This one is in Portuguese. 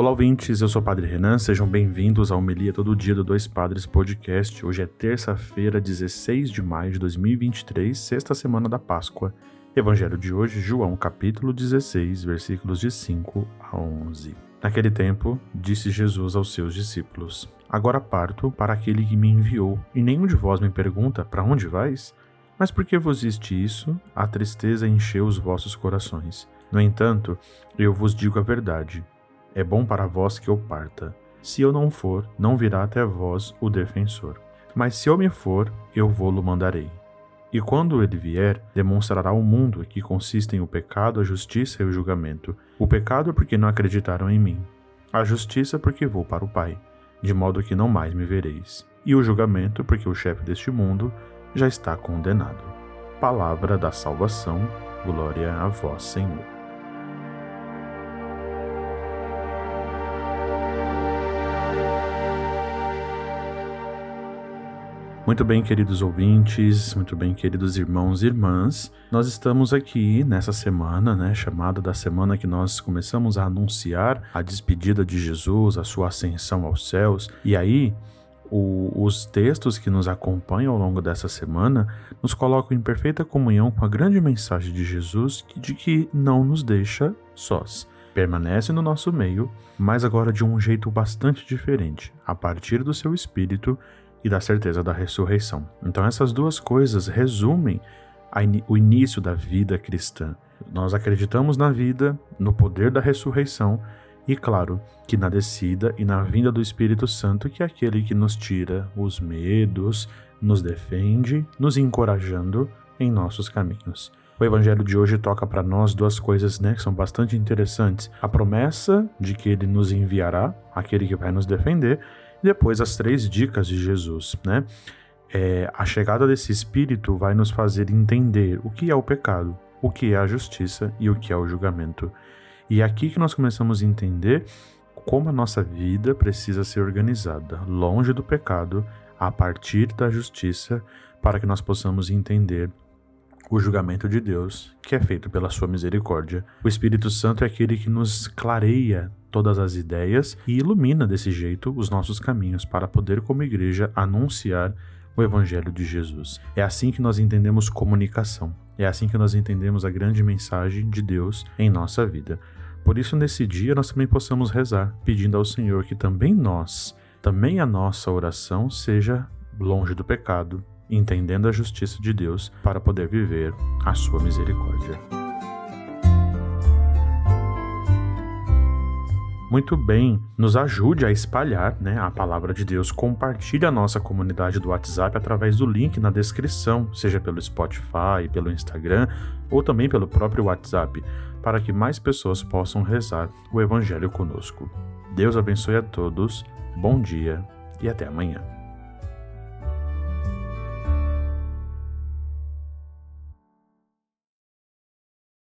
Olá, ouvintes, eu sou o Padre Renan, sejam bem-vindos ao Homilia Todo Dia do Dois Padres Podcast. Hoje é terça-feira, 16 de maio de 2023, sexta semana da Páscoa. Evangelho de hoje, João, capítulo 16, versículos de 5 a 11. Naquele tempo, disse Jesus aos seus discípulos: Agora parto para aquele que me enviou, e nenhum de vós me pergunta: Para onde vais? Mas por que vos diste isso? A tristeza encheu os vossos corações. No entanto, eu vos digo a verdade é bom para vós que eu parta. Se eu não for, não virá até vós o defensor. Mas se eu me for, eu vou-lo mandarei. E quando ele vier, demonstrará ao mundo que consistem o pecado, a justiça e o julgamento. O pecado porque não acreditaram em mim. A justiça porque vou para o Pai, de modo que não mais me vereis. E o julgamento porque o chefe deste mundo já está condenado. Palavra da salvação, glória a vós, Senhor. Muito bem, queridos ouvintes, muito bem, queridos irmãos e irmãs. Nós estamos aqui nessa semana, né, chamada da semana que nós começamos a anunciar a despedida de Jesus, a sua ascensão aos céus. E aí, o, os textos que nos acompanham ao longo dessa semana nos colocam em perfeita comunhão com a grande mensagem de Jesus de que não nos deixa sós. Permanece no nosso meio, mas agora de um jeito bastante diferente, a partir do seu espírito e da certeza da ressurreição. Então, essas duas coisas resumem in o início da vida cristã. Nós acreditamos na vida, no poder da ressurreição e, claro, que na descida e na vinda do Espírito Santo, que é aquele que nos tira os medos, nos defende, nos encorajando em nossos caminhos. O evangelho de hoje toca para nós duas coisas né, que são bastante interessantes: a promessa de que ele nos enviará, aquele que vai nos defender, e depois as três dicas de Jesus, né? É, a chegada desse Espírito vai nos fazer entender o que é o pecado, o que é a justiça e o que é o julgamento. E é aqui que nós começamos a entender como a nossa vida precisa ser organizada, longe do pecado, a partir da justiça, para que nós possamos entender o julgamento de Deus, que é feito pela sua misericórdia. O Espírito Santo é aquele que nos clareia todas as ideias e ilumina desse jeito os nossos caminhos para poder, como igreja, anunciar o Evangelho de Jesus. É assim que nós entendemos comunicação. É assim que nós entendemos a grande mensagem de Deus em nossa vida. Por isso, nesse dia, nós também possamos rezar, pedindo ao Senhor que também nós, também a nossa oração seja longe do pecado, entendendo a justiça de Deus para poder viver a sua misericórdia. Muito bem, nos ajude a espalhar né, a palavra de Deus. Compartilhe a nossa comunidade do WhatsApp através do link na descrição, seja pelo Spotify, pelo Instagram ou também pelo próprio WhatsApp, para que mais pessoas possam rezar o Evangelho conosco. Deus abençoe a todos, bom dia e até amanhã.